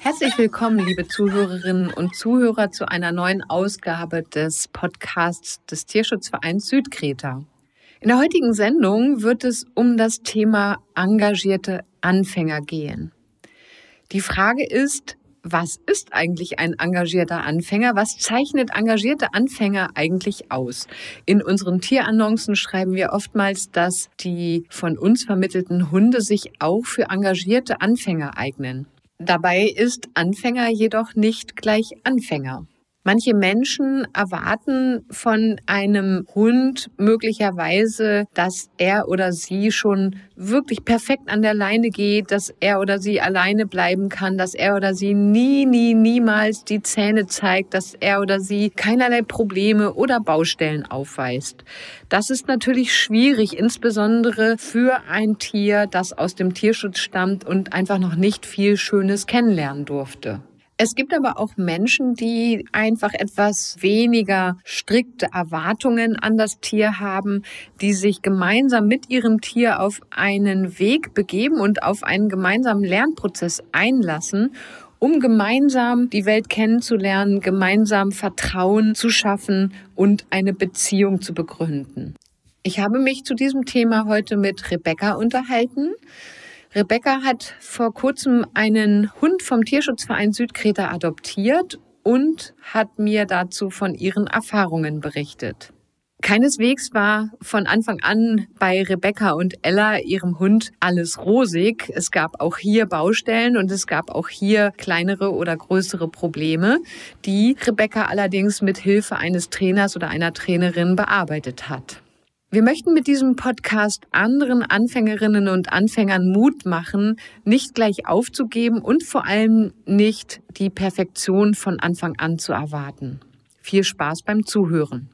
Herzlich willkommen, liebe Zuhörerinnen und Zuhörer, zu einer neuen Ausgabe des Podcasts des Tierschutzvereins Südkreta. In der heutigen Sendung wird es um das Thema engagierte Anfänger gehen. Die Frage ist, was ist eigentlich ein engagierter Anfänger? Was zeichnet engagierte Anfänger eigentlich aus? In unseren Tierannoncen schreiben wir oftmals, dass die von uns vermittelten Hunde sich auch für engagierte Anfänger eignen. Dabei ist Anfänger jedoch nicht gleich Anfänger. Manche Menschen erwarten von einem Hund möglicherweise, dass er oder sie schon wirklich perfekt an der Leine geht, dass er oder sie alleine bleiben kann, dass er oder sie nie, nie, niemals die Zähne zeigt, dass er oder sie keinerlei Probleme oder Baustellen aufweist. Das ist natürlich schwierig, insbesondere für ein Tier, das aus dem Tierschutz stammt und einfach noch nicht viel Schönes kennenlernen durfte. Es gibt aber auch Menschen, die einfach etwas weniger strikte Erwartungen an das Tier haben, die sich gemeinsam mit ihrem Tier auf einen Weg begeben und auf einen gemeinsamen Lernprozess einlassen um gemeinsam die Welt kennenzulernen, gemeinsam Vertrauen zu schaffen und eine Beziehung zu begründen. Ich habe mich zu diesem Thema heute mit Rebecca unterhalten. Rebecca hat vor kurzem einen Hund vom Tierschutzverein Südkreta adoptiert und hat mir dazu von ihren Erfahrungen berichtet. Keineswegs war von Anfang an bei Rebecca und Ella, ihrem Hund, alles rosig. Es gab auch hier Baustellen und es gab auch hier kleinere oder größere Probleme, die Rebecca allerdings mit Hilfe eines Trainers oder einer Trainerin bearbeitet hat. Wir möchten mit diesem Podcast anderen Anfängerinnen und Anfängern Mut machen, nicht gleich aufzugeben und vor allem nicht die Perfektion von Anfang an zu erwarten. Viel Spaß beim Zuhören.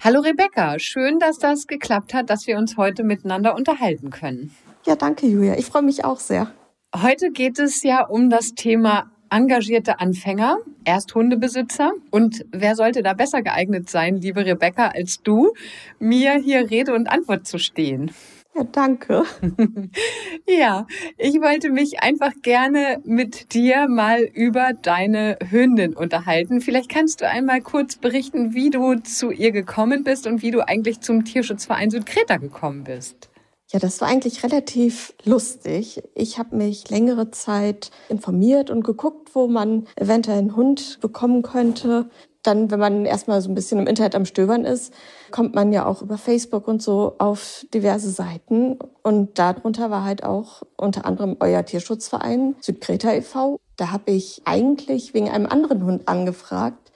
Hallo Rebecca, schön, dass das geklappt hat, dass wir uns heute miteinander unterhalten können. Ja, danke Julia, ich freue mich auch sehr. Heute geht es ja um das Thema engagierte Anfänger, Ersthundebesitzer. Und wer sollte da besser geeignet sein, liebe Rebecca, als du, mir hier Rede und Antwort zu stehen? Ja, danke. ja, ich wollte mich einfach gerne mit dir mal über deine Hündin unterhalten. Vielleicht kannst du einmal kurz berichten, wie du zu ihr gekommen bist und wie du eigentlich zum Tierschutzverein Südkreta gekommen bist. Ja, das war eigentlich relativ lustig. Ich habe mich längere Zeit informiert und geguckt, wo man eventuell einen Hund bekommen könnte. Dann, wenn man erstmal so ein bisschen im Internet am Stöbern ist, kommt man ja auch über Facebook und so auf diverse Seiten. Und darunter war halt auch unter anderem euer Tierschutzverein Südkreta e.V. Da habe ich eigentlich wegen einem anderen Hund angefragt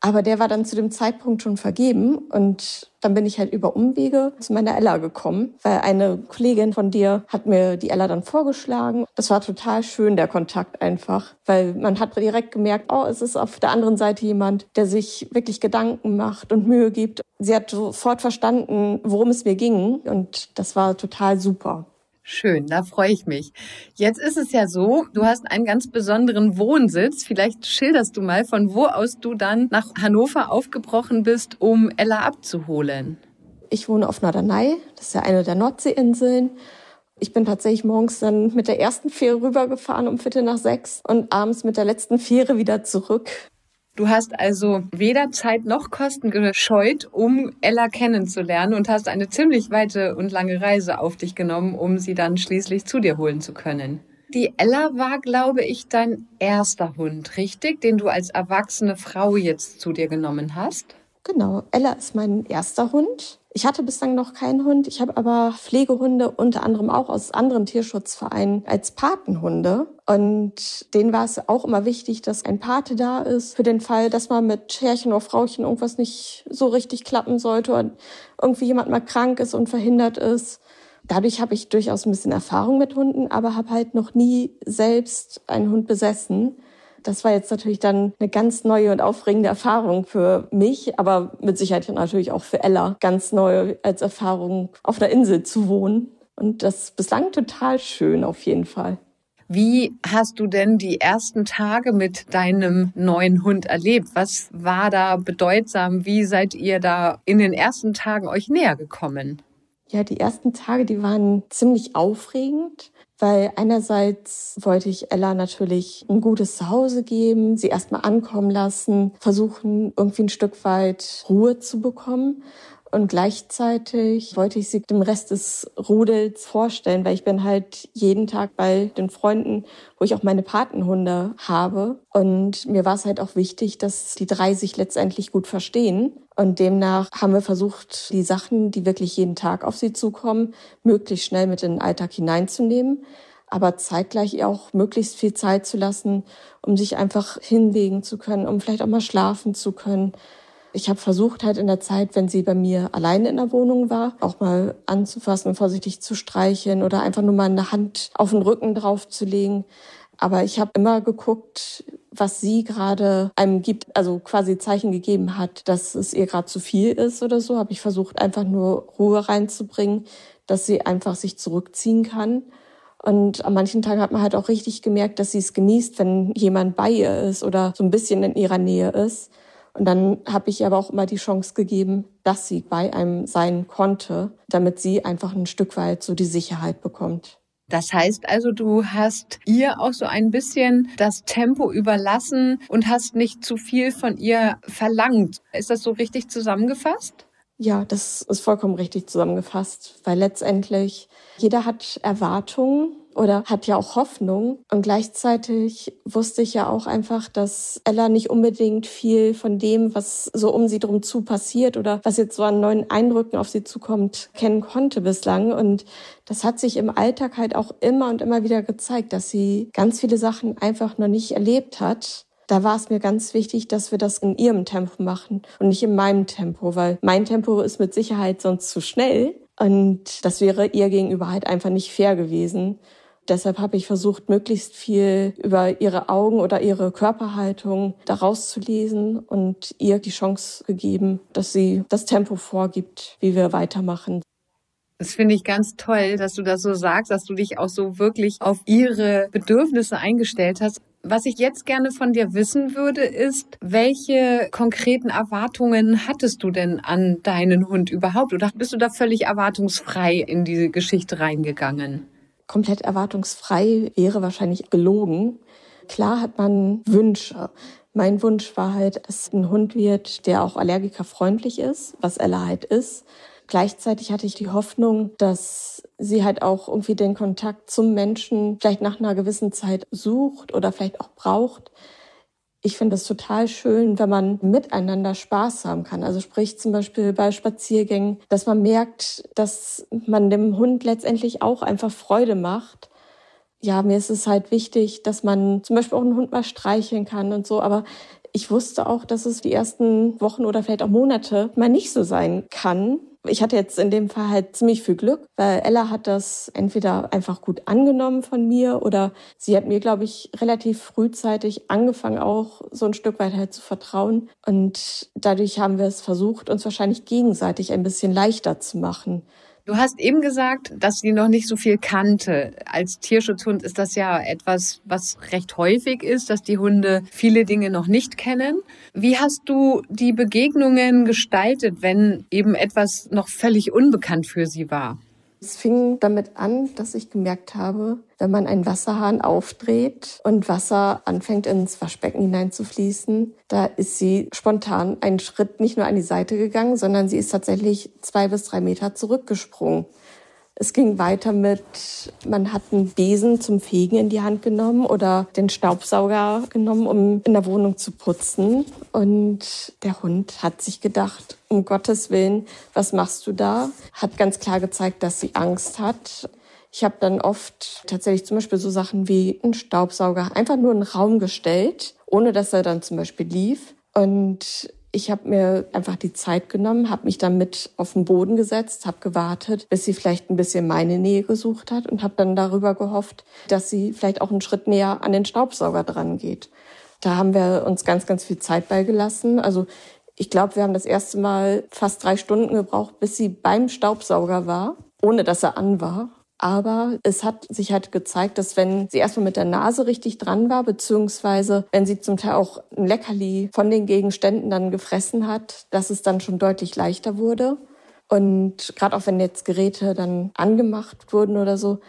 aber der war dann zu dem Zeitpunkt schon vergeben und dann bin ich halt über Umwege zu meiner Ella gekommen, weil eine Kollegin von dir hat mir die Ella dann vorgeschlagen. Das war total schön, der Kontakt einfach, weil man hat direkt gemerkt, oh, es ist auf der anderen Seite jemand, der sich wirklich Gedanken macht und Mühe gibt. Sie hat sofort verstanden, worum es mir ging und das war total super. Schön, da freue ich mich. Jetzt ist es ja so, du hast einen ganz besonderen Wohnsitz. Vielleicht schilderst du mal, von wo aus du dann nach Hannover aufgebrochen bist, um Ella abzuholen. Ich wohne auf Norderney, das ist ja eine der Nordseeinseln. Ich bin tatsächlich morgens dann mit der ersten Fähre rübergefahren um Viertel nach sechs und abends mit der letzten Fähre wieder zurück. Du hast also weder Zeit noch Kosten gescheut, um Ella kennenzulernen und hast eine ziemlich weite und lange Reise auf dich genommen, um sie dann schließlich zu dir holen zu können. Die Ella war, glaube ich, dein erster Hund, richtig, den du als erwachsene Frau jetzt zu dir genommen hast? Genau, Ella ist mein erster Hund. Ich hatte bislang noch keinen Hund. Ich habe aber Pflegehunde unter anderem auch aus anderen Tierschutzvereinen als Patenhunde. Und denen war es auch immer wichtig, dass ein Pate da ist für den Fall, dass mal mit Herrchen oder Frauchen irgendwas nicht so richtig klappen sollte oder irgendwie jemand mal krank ist und verhindert ist. Dadurch habe ich durchaus ein bisschen Erfahrung mit Hunden, aber habe halt noch nie selbst einen Hund besessen. Das war jetzt natürlich dann eine ganz neue und aufregende Erfahrung für mich, aber mit Sicherheit natürlich auch für Ella ganz neu als Erfahrung auf einer Insel zu wohnen. Und das bislang total schön auf jeden Fall. Wie hast du denn die ersten Tage mit deinem neuen Hund erlebt? Was war da bedeutsam? Wie seid ihr da in den ersten Tagen euch näher gekommen? Ja, die ersten Tage, die waren ziemlich aufregend weil einerseits wollte ich Ella natürlich ein gutes Zuhause geben, sie erstmal ankommen lassen, versuchen irgendwie ein Stück weit Ruhe zu bekommen. Und gleichzeitig wollte ich sie dem Rest des Rudels vorstellen, weil ich bin halt jeden Tag bei den Freunden, wo ich auch meine Patenhunde habe. Und mir war es halt auch wichtig, dass die drei sich letztendlich gut verstehen. Und demnach haben wir versucht, die Sachen, die wirklich jeden Tag auf sie zukommen, möglichst schnell mit in den Alltag hineinzunehmen aber zeitgleich auch möglichst viel Zeit zu lassen, um sich einfach hinlegen zu können, um vielleicht auch mal schlafen zu können, ich habe versucht halt in der Zeit, wenn sie bei mir alleine in der Wohnung war, auch mal anzufassen und vorsichtig zu streicheln oder einfach nur mal eine Hand auf den Rücken draufzulegen. Aber ich habe immer geguckt, was sie gerade einem gibt, also quasi Zeichen gegeben hat, dass es ihr gerade zu viel ist oder so, habe ich versucht, einfach nur Ruhe reinzubringen, dass sie einfach sich zurückziehen kann. Und an manchen Tagen hat man halt auch richtig gemerkt, dass sie es genießt, wenn jemand bei ihr ist oder so ein bisschen in ihrer Nähe ist. Und dann habe ich aber auch immer die Chance gegeben, dass sie bei einem sein konnte, damit sie einfach ein Stück weit so die Sicherheit bekommt. Das heißt also, du hast ihr auch so ein bisschen das Tempo überlassen und hast nicht zu viel von ihr verlangt. Ist das so richtig zusammengefasst? Ja, das ist vollkommen richtig zusammengefasst, weil letztendlich jeder hat Erwartungen oder hat ja auch Hoffnung. Und gleichzeitig wusste ich ja auch einfach, dass Ella nicht unbedingt viel von dem, was so um sie drum zu passiert oder was jetzt so an neuen Eindrücken auf sie zukommt, kennen konnte bislang. Und das hat sich im Alltag halt auch immer und immer wieder gezeigt, dass sie ganz viele Sachen einfach noch nicht erlebt hat. Da war es mir ganz wichtig, dass wir das in ihrem Tempo machen und nicht in meinem Tempo, weil mein Tempo ist mit Sicherheit sonst zu schnell. Und das wäre ihr gegenüber halt einfach nicht fair gewesen. Deshalb habe ich versucht, möglichst viel über ihre Augen oder ihre Körperhaltung daraus zu lesen und ihr die Chance gegeben, dass sie das Tempo vorgibt, wie wir weitermachen. Das finde ich ganz toll, dass du das so sagst, dass du dich auch so wirklich auf ihre Bedürfnisse eingestellt hast. Was ich jetzt gerne von dir wissen würde, ist, welche konkreten Erwartungen hattest du denn an deinen Hund überhaupt? Oder bist du da völlig erwartungsfrei in diese Geschichte reingegangen? Komplett erwartungsfrei wäre wahrscheinlich gelogen. Klar hat man Wünsche. Mein Wunsch war halt, dass ein Hund wird, der auch allergikerfreundlich ist, was Ella halt ist. Gleichzeitig hatte ich die Hoffnung, dass sie halt auch irgendwie den Kontakt zum Menschen vielleicht nach einer gewissen Zeit sucht oder vielleicht auch braucht. Ich finde es total schön, wenn man miteinander Spaß haben kann. Also sprich zum Beispiel bei Spaziergängen, dass man merkt, dass man dem Hund letztendlich auch einfach Freude macht. Ja, mir ist es halt wichtig, dass man zum Beispiel auch einen Hund mal streicheln kann und so. Aber ich wusste auch, dass es die ersten Wochen oder vielleicht auch Monate mal nicht so sein kann. Ich hatte jetzt in dem Fall halt ziemlich viel Glück, weil Ella hat das entweder einfach gut angenommen von mir oder sie hat mir, glaube ich, relativ frühzeitig angefangen, auch so ein Stück weit halt zu vertrauen. Und dadurch haben wir es versucht, uns wahrscheinlich gegenseitig ein bisschen leichter zu machen. Du hast eben gesagt, dass sie noch nicht so viel kannte. Als Tierschutzhund ist das ja etwas, was recht häufig ist, dass die Hunde viele Dinge noch nicht kennen. Wie hast du die Begegnungen gestaltet, wenn eben etwas noch völlig unbekannt für sie war? Es fing damit an, dass ich gemerkt habe, wenn man einen Wasserhahn aufdreht und Wasser anfängt ins Waschbecken hineinzufließen, da ist sie spontan einen Schritt nicht nur an die Seite gegangen, sondern sie ist tatsächlich zwei bis drei Meter zurückgesprungen. Es ging weiter mit, man hat einen Besen zum Fegen in die Hand genommen oder den Staubsauger genommen, um in der Wohnung zu putzen. Und der Hund hat sich gedacht, um Gottes Willen, was machst du da? Hat ganz klar gezeigt, dass sie Angst hat. Ich habe dann oft tatsächlich zum Beispiel so Sachen wie einen Staubsauger einfach nur in den Raum gestellt, ohne dass er dann zum Beispiel lief. Und ich habe mir einfach die Zeit genommen, habe mich dann mit auf den Boden gesetzt, habe gewartet, bis sie vielleicht ein bisschen meine Nähe gesucht hat und habe dann darüber gehofft, dass sie vielleicht auch einen Schritt näher an den Staubsauger dran geht. Da haben wir uns ganz, ganz viel Zeit beigelassen. Also ich glaube, wir haben das erste Mal fast drei Stunden gebraucht, bis sie beim Staubsauger war, ohne dass er an war. Aber es hat sich halt gezeigt, dass wenn sie erstmal mit der Nase richtig dran war, beziehungsweise wenn sie zum Teil auch ein Leckerli von den Gegenständen dann gefressen hat, dass es dann schon deutlich leichter wurde. Und gerade auch wenn jetzt Geräte dann angemacht wurden oder so,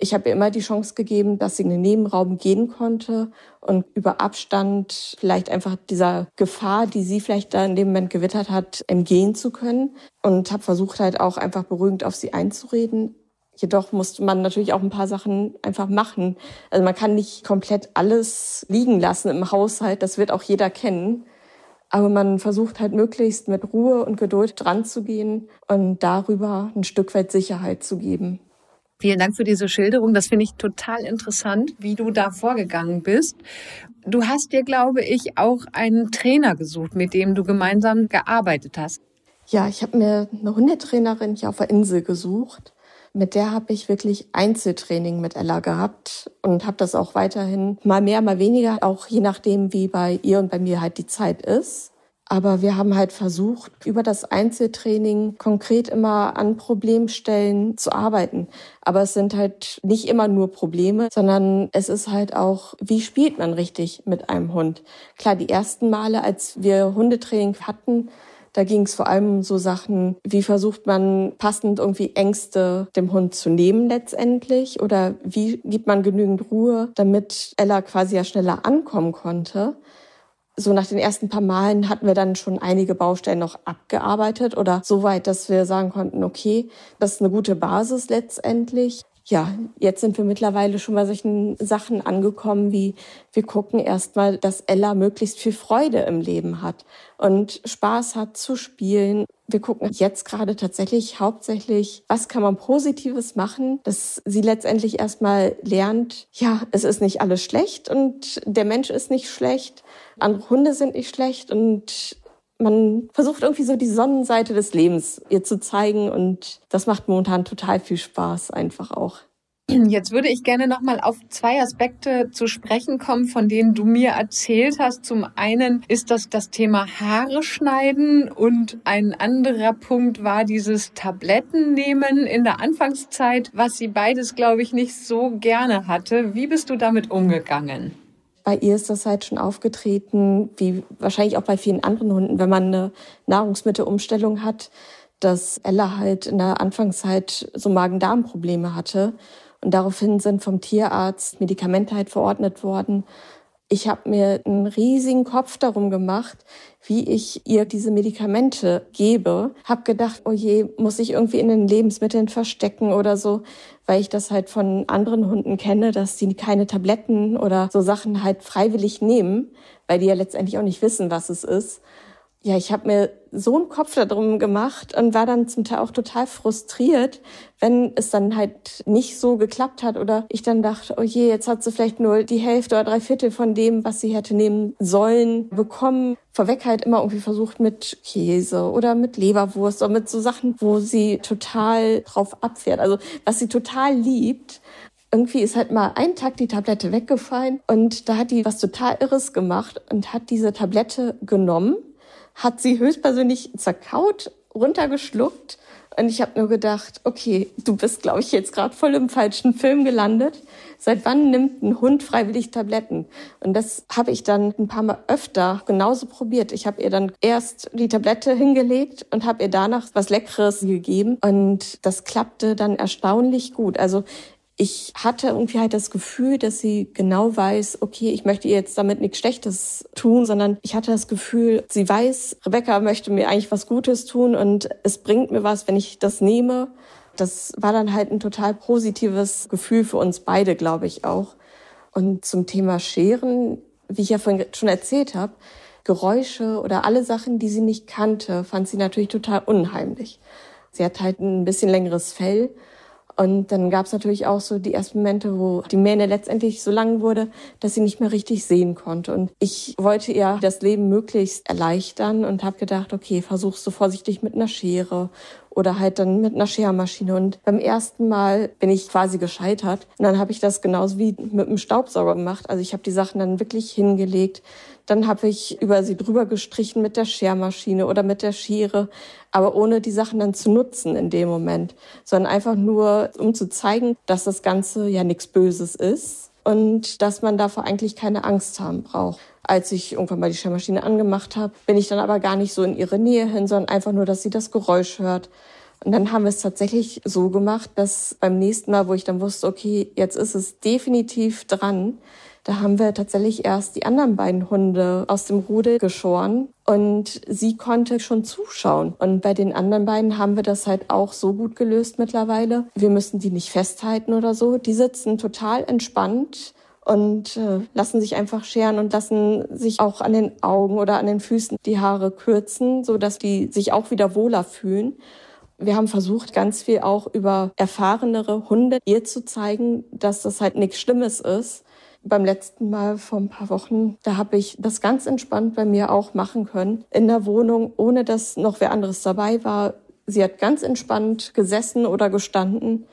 Ich habe ihr immer die Chance gegeben, dass sie in den Nebenraum gehen konnte und über Abstand vielleicht einfach dieser Gefahr, die sie vielleicht da in dem Moment gewittert hat, entgehen zu können. Und habe versucht halt auch einfach beruhigend auf sie einzureden. Jedoch musste man natürlich auch ein paar Sachen einfach machen. Also man kann nicht komplett alles liegen lassen im Haushalt. Das wird auch jeder kennen. Aber man versucht halt möglichst mit Ruhe und Geduld dran zu gehen und darüber ein Stück weit Sicherheit zu geben. Vielen Dank für diese Schilderung. Das finde ich total interessant, wie du da vorgegangen bist. Du hast dir, glaube ich, auch einen Trainer gesucht, mit dem du gemeinsam gearbeitet hast. Ja, ich habe mir eine Hundetrainerin hier auf der Insel gesucht. Mit der habe ich wirklich Einzeltraining mit Ella gehabt und habe das auch weiterhin mal mehr, mal weniger, auch je nachdem, wie bei ihr und bei mir halt die Zeit ist. Aber wir haben halt versucht, über das Einzeltraining konkret immer an Problemstellen zu arbeiten. Aber es sind halt nicht immer nur Probleme, sondern es ist halt auch, wie spielt man richtig mit einem Hund? Klar, die ersten Male, als wir Hundetraining hatten, da ging es vor allem um so Sachen, wie versucht man passend irgendwie Ängste dem Hund zu nehmen letztendlich oder wie gibt man genügend Ruhe, damit Ella quasi ja schneller ankommen konnte so nach den ersten paar Malen hatten wir dann schon einige Baustellen noch abgearbeitet oder so weit, dass wir sagen konnten, okay, das ist eine gute Basis letztendlich. Ja, jetzt sind wir mittlerweile schon bei solchen Sachen angekommen, wie wir gucken erstmal, dass Ella möglichst viel Freude im Leben hat und Spaß hat zu spielen. Wir gucken jetzt gerade tatsächlich hauptsächlich, was kann man Positives machen, dass sie letztendlich erstmal lernt, ja, es ist nicht alles schlecht und der Mensch ist nicht schlecht andere Hunde sind nicht schlecht und man versucht irgendwie so die Sonnenseite des Lebens ihr zu zeigen und das macht momentan total viel Spaß einfach auch. Jetzt würde ich gerne noch mal auf zwei Aspekte zu sprechen kommen, von denen du mir erzählt hast. Zum einen ist das das Thema Haare schneiden und ein anderer Punkt war dieses Tabletten nehmen in der Anfangszeit, was sie beides, glaube ich, nicht so gerne hatte. Wie bist du damit umgegangen? Bei ihr ist das halt schon aufgetreten, wie wahrscheinlich auch bei vielen anderen Hunden, wenn man eine Nahrungsmittelumstellung hat, dass Ella halt in der Anfangszeit so Magen-Darm-Probleme hatte. Und daraufhin sind vom Tierarzt Medikamente halt verordnet worden, ich habe mir einen riesigen Kopf darum gemacht, wie ich ihr diese Medikamente gebe. Hab gedacht, oh je, muss ich irgendwie in den Lebensmitteln verstecken oder so, weil ich das halt von anderen Hunden kenne, dass die keine Tabletten oder so Sachen halt freiwillig nehmen, weil die ja letztendlich auch nicht wissen, was es ist ja, ich habe mir so einen Kopf darum gemacht und war dann zum Teil auch total frustriert, wenn es dann halt nicht so geklappt hat oder ich dann dachte, oh je, jetzt hat sie vielleicht nur die Hälfte oder drei Viertel von dem, was sie hätte nehmen sollen, bekommen. Vorweg halt immer irgendwie versucht mit Käse oder mit Leberwurst oder mit so Sachen, wo sie total drauf abfährt. Also was sie total liebt irgendwie ist halt mal ein Tag die Tablette weggefallen und da hat die was total Irres gemacht und hat diese Tablette genommen hat sie höchstpersönlich zerkaut, runtergeschluckt. Und ich habe nur gedacht, okay, du bist, glaube ich, jetzt gerade voll im falschen Film gelandet. Seit wann nimmt ein Hund freiwillig Tabletten? Und das habe ich dann ein paar Mal öfter genauso probiert. Ich habe ihr dann erst die Tablette hingelegt und habe ihr danach was Leckeres gegeben. Und das klappte dann erstaunlich gut. Also ich hatte irgendwie halt das Gefühl, dass sie genau weiß, okay, ich möchte ihr jetzt damit nichts Schlechtes tun, sondern ich hatte das Gefühl, sie weiß, Rebecca möchte mir eigentlich was Gutes tun und es bringt mir was, wenn ich das nehme. Das war dann halt ein total positives Gefühl für uns beide, glaube ich auch. Und zum Thema Scheren, wie ich ja vorhin schon erzählt habe, Geräusche oder alle Sachen, die sie nicht kannte, fand sie natürlich total unheimlich. Sie hat halt ein bisschen längeres Fell und dann gab es natürlich auch so die ersten Momente, wo die Mähne letztendlich so lang wurde, dass sie nicht mehr richtig sehen konnte. Und ich wollte ihr das Leben möglichst erleichtern und habe gedacht, okay, versuchst du vorsichtig mit einer Schere oder halt dann mit einer Schermaschine. Und beim ersten Mal bin ich quasi gescheitert. Und dann habe ich das genauso wie mit einem Staubsauger gemacht. Also ich habe die Sachen dann wirklich hingelegt. Dann habe ich über sie drüber gestrichen mit der Schermaschine oder mit der Schere, aber ohne die Sachen dann zu nutzen in dem Moment, sondern einfach nur, um zu zeigen, dass das Ganze ja nichts Böses ist und dass man davor eigentlich keine Angst haben braucht. Als ich irgendwann mal die Schermaschine angemacht habe, bin ich dann aber gar nicht so in ihre Nähe hin, sondern einfach nur, dass sie das Geräusch hört Und dann haben wir es tatsächlich so gemacht, dass beim nächsten Mal, wo ich dann wusste, okay, jetzt ist es definitiv dran, da haben wir tatsächlich erst die anderen beiden Hunde aus dem Rudel geschoren und sie konnte schon zuschauen. Und bei den anderen beiden haben wir das halt auch so gut gelöst mittlerweile. Wir müssen die nicht festhalten oder so. Die sitzen total entspannt und äh, lassen sich einfach scheren und lassen sich auch an den Augen oder an den Füßen die Haare kürzen, so dass die sich auch wieder wohler fühlen. Wir haben versucht, ganz viel auch über erfahrenere Hunde ihr zu zeigen, dass das halt nichts Schlimmes ist. Beim letzten Mal vor ein paar Wochen, da habe ich das ganz entspannt bei mir auch machen können. In der Wohnung, ohne dass noch wer anderes dabei war. Sie hat ganz entspannt gesessen oder gestanden.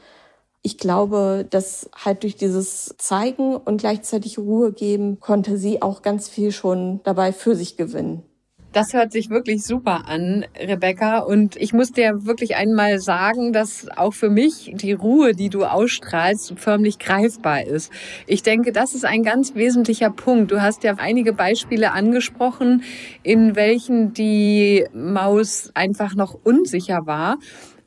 Ich glaube, dass halt durch dieses Zeigen und gleichzeitig Ruhe geben, konnte sie auch ganz viel schon dabei für sich gewinnen. Das hört sich wirklich super an, Rebecca. Und ich muss dir wirklich einmal sagen, dass auch für mich die Ruhe, die du ausstrahlst, förmlich greifbar ist. Ich denke, das ist ein ganz wesentlicher Punkt. Du hast ja einige Beispiele angesprochen, in welchen die Maus einfach noch unsicher war.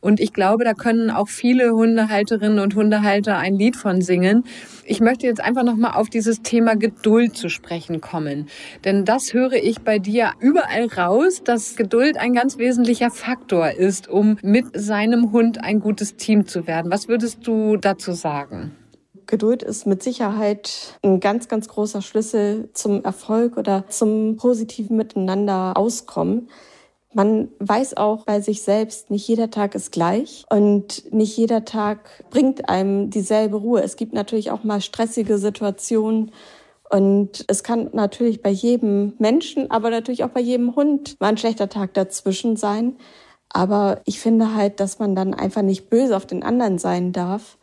Und ich glaube, da können auch viele Hundehalterinnen und Hundehalter ein Lied von singen. Ich möchte jetzt einfach nochmal auf dieses Thema Geduld zu sprechen kommen. Denn das höre ich bei dir überall raus, dass Geduld ein ganz wesentlicher Faktor ist, um mit seinem Hund ein gutes Team zu werden. Was würdest du dazu sagen? Geduld ist mit Sicherheit ein ganz, ganz großer Schlüssel zum Erfolg oder zum positiven Miteinander auskommen. Man weiß auch bei sich selbst, nicht jeder Tag ist gleich und nicht jeder Tag bringt einem dieselbe Ruhe. Es gibt natürlich auch mal stressige Situationen und es kann natürlich bei jedem Menschen, aber natürlich auch bei jedem Hund mal ein schlechter Tag dazwischen sein. Aber ich finde halt, dass man dann einfach nicht böse auf den anderen sein darf,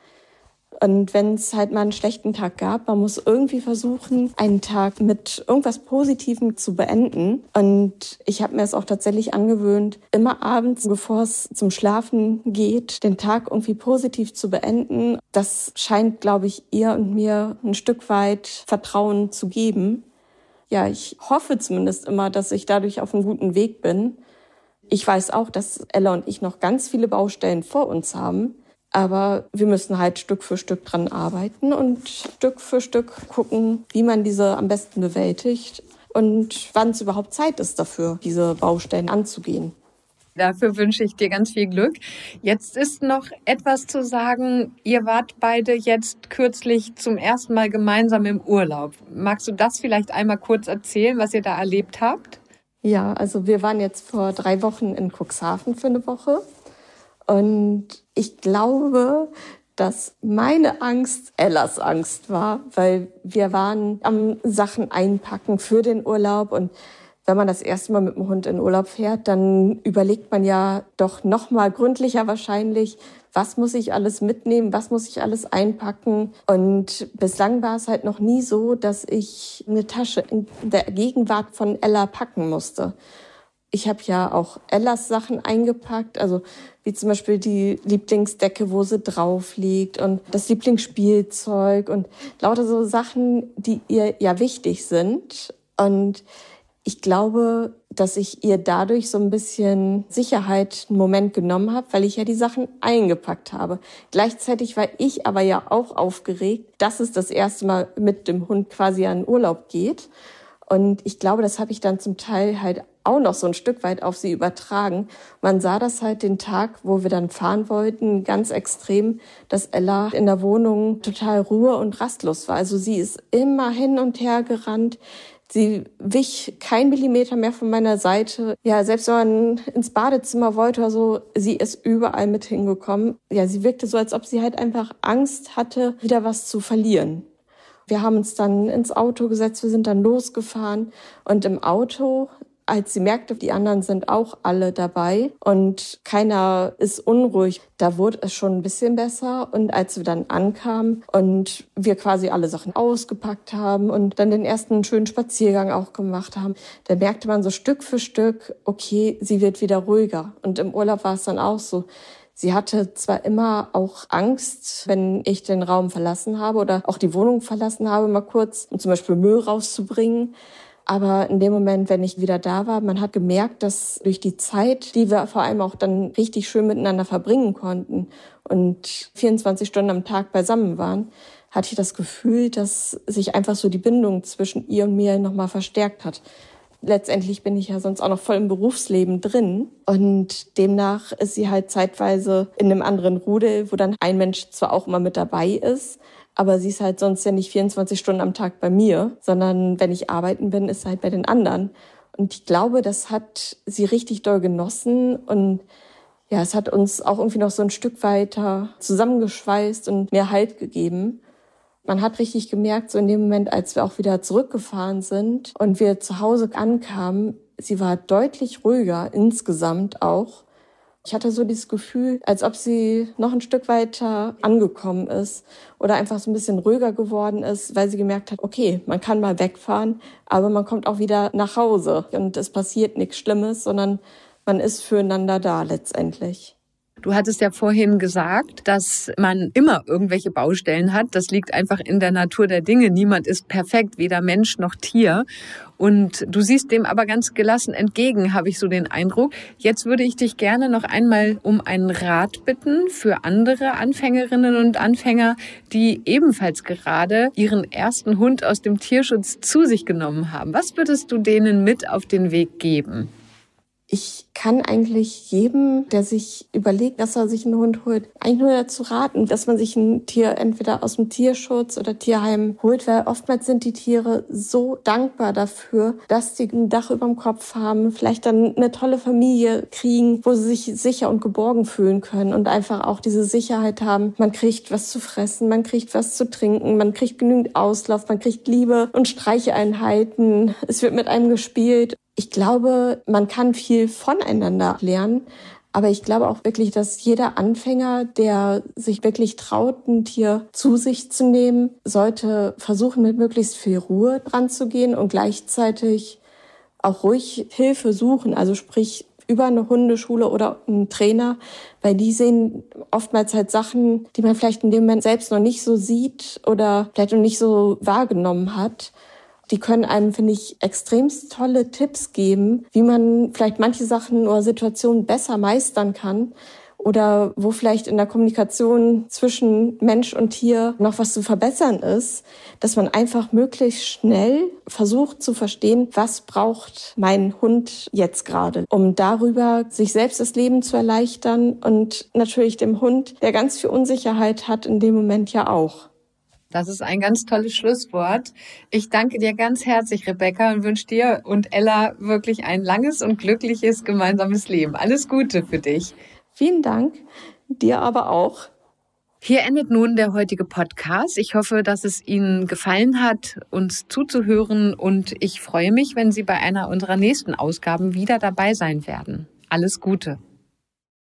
und wenn es halt mal einen schlechten Tag gab, man muss irgendwie versuchen, einen Tag mit irgendwas Positivem zu beenden. Und ich habe mir es auch tatsächlich angewöhnt, immer abends, bevor es zum Schlafen geht, den Tag irgendwie positiv zu beenden. Das scheint, glaube ich, ihr und mir ein Stück weit Vertrauen zu geben. Ja, ich hoffe zumindest immer, dass ich dadurch auf einem guten Weg bin. Ich weiß auch, dass Ella und ich noch ganz viele Baustellen vor uns haben. Aber wir müssen halt Stück für Stück dran arbeiten und Stück für Stück gucken, wie man diese am besten bewältigt und wann es überhaupt Zeit ist dafür, diese Baustellen anzugehen. Dafür wünsche ich dir ganz viel Glück. Jetzt ist noch etwas zu sagen. Ihr wart beide jetzt kürzlich zum ersten Mal gemeinsam im Urlaub. Magst du das vielleicht einmal kurz erzählen, was ihr da erlebt habt? Ja, also wir waren jetzt vor drei Wochen in Cuxhaven für eine Woche und ich glaube, dass meine Angst Ellas Angst war, weil wir waren am Sachen einpacken für den Urlaub und wenn man das erste Mal mit dem Hund in Urlaub fährt, dann überlegt man ja doch noch mal gründlicher wahrscheinlich, was muss ich alles mitnehmen, was muss ich alles einpacken. Und bislang war es halt noch nie so, dass ich eine Tasche in der Gegenwart von Ella packen musste. Ich habe ja auch Ellas Sachen eingepackt, also wie zum Beispiel die Lieblingsdecke, wo sie drauf liegt und das Lieblingsspielzeug und lauter so Sachen, die ihr ja wichtig sind. Und ich glaube, dass ich ihr dadurch so ein bisschen Sicherheit einen Moment genommen habe, weil ich ja die Sachen eingepackt habe. Gleichzeitig war ich aber ja auch aufgeregt, dass es das erste Mal mit dem Hund quasi an Urlaub geht. Und ich glaube, das habe ich dann zum Teil halt auch noch so ein Stück weit auf sie übertragen. Man sah das halt den Tag, wo wir dann fahren wollten, ganz extrem, dass Ella in der Wohnung total ruhe und rastlos war. Also sie ist immer hin und her gerannt. Sie wich kein Millimeter mehr von meiner Seite. Ja, selbst wenn man ins Badezimmer wollte oder so, sie ist überall mit hingekommen. Ja, sie wirkte so, als ob sie halt einfach Angst hatte, wieder was zu verlieren. Wir haben uns dann ins Auto gesetzt, wir sind dann losgefahren und im Auto als sie merkte, die anderen sind auch alle dabei und keiner ist unruhig, da wurde es schon ein bisschen besser. Und als wir dann ankamen und wir quasi alle Sachen ausgepackt haben und dann den ersten schönen Spaziergang auch gemacht haben, da merkte man so Stück für Stück, okay, sie wird wieder ruhiger. Und im Urlaub war es dann auch so. Sie hatte zwar immer auch Angst, wenn ich den Raum verlassen habe oder auch die Wohnung verlassen habe, mal kurz, um zum Beispiel Müll rauszubringen. Aber in dem Moment, wenn ich wieder da war, man hat gemerkt, dass durch die Zeit, die wir vor allem auch dann richtig schön miteinander verbringen konnten und 24 Stunden am Tag beisammen waren, hatte ich das Gefühl, dass sich einfach so die Bindung zwischen ihr und mir nochmal verstärkt hat. Letztendlich bin ich ja sonst auch noch voll im Berufsleben drin und demnach ist sie halt zeitweise in einem anderen Rudel, wo dann ein Mensch zwar auch immer mit dabei ist, aber sie ist halt sonst ja nicht 24 Stunden am Tag bei mir, sondern wenn ich arbeiten bin, ist sie halt bei den anderen. Und ich glaube, das hat sie richtig doll genossen und ja, es hat uns auch irgendwie noch so ein Stück weiter zusammengeschweißt und mehr Halt gegeben. Man hat richtig gemerkt, so in dem Moment, als wir auch wieder zurückgefahren sind und wir zu Hause ankamen, sie war deutlich ruhiger insgesamt auch. Ich hatte so dieses Gefühl, als ob sie noch ein Stück weiter angekommen ist oder einfach so ein bisschen ruhiger geworden ist, weil sie gemerkt hat, okay, man kann mal wegfahren, aber man kommt auch wieder nach Hause und es passiert nichts Schlimmes, sondern man ist füreinander da letztendlich. Du hattest ja vorhin gesagt, dass man immer irgendwelche Baustellen hat. Das liegt einfach in der Natur der Dinge. Niemand ist perfekt, weder Mensch noch Tier. Und du siehst dem aber ganz gelassen entgegen, habe ich so den Eindruck. Jetzt würde ich dich gerne noch einmal um einen Rat bitten für andere Anfängerinnen und Anfänger, die ebenfalls gerade ihren ersten Hund aus dem Tierschutz zu sich genommen haben. Was würdest du denen mit auf den Weg geben? Ich kann eigentlich jedem, der sich überlegt, dass er sich einen Hund holt, eigentlich nur dazu raten, dass man sich ein Tier entweder aus dem Tierschutz oder Tierheim holt, weil oftmals sind die Tiere so dankbar dafür, dass sie ein Dach über dem Kopf haben, vielleicht dann eine tolle Familie kriegen, wo sie sich sicher und geborgen fühlen können und einfach auch diese Sicherheit haben. Man kriegt was zu fressen, man kriegt was zu trinken, man kriegt genügend Auslauf, man kriegt Liebe und Streicheinheiten. Es wird mit einem gespielt ich glaube, man kann viel voneinander lernen. Aber ich glaube auch wirklich, dass jeder Anfänger, der sich wirklich traut, ein Tier zu sich zu nehmen, sollte versuchen, mit möglichst viel Ruhe dran zu gehen und gleichzeitig auch ruhig Hilfe suchen. Also sprich, über eine Hundeschule oder einen Trainer, weil die sehen oftmals halt Sachen, die man vielleicht in dem Moment selbst noch nicht so sieht oder vielleicht noch nicht so wahrgenommen hat. Die können einem, finde ich, extremst tolle Tipps geben, wie man vielleicht manche Sachen oder Situationen besser meistern kann oder wo vielleicht in der Kommunikation zwischen Mensch und Tier noch was zu verbessern ist, dass man einfach möglichst schnell versucht zu verstehen, was braucht mein Hund jetzt gerade, um darüber sich selbst das Leben zu erleichtern und natürlich dem Hund, der ganz viel Unsicherheit hat, in dem Moment ja auch. Das ist ein ganz tolles Schlusswort. Ich danke dir ganz herzlich, Rebecca, und wünsche dir und Ella wirklich ein langes und glückliches gemeinsames Leben. Alles Gute für dich. Vielen Dank. Dir aber auch. Hier endet nun der heutige Podcast. Ich hoffe, dass es Ihnen gefallen hat, uns zuzuhören und ich freue mich, wenn Sie bei einer unserer nächsten Ausgaben wieder dabei sein werden. Alles Gute.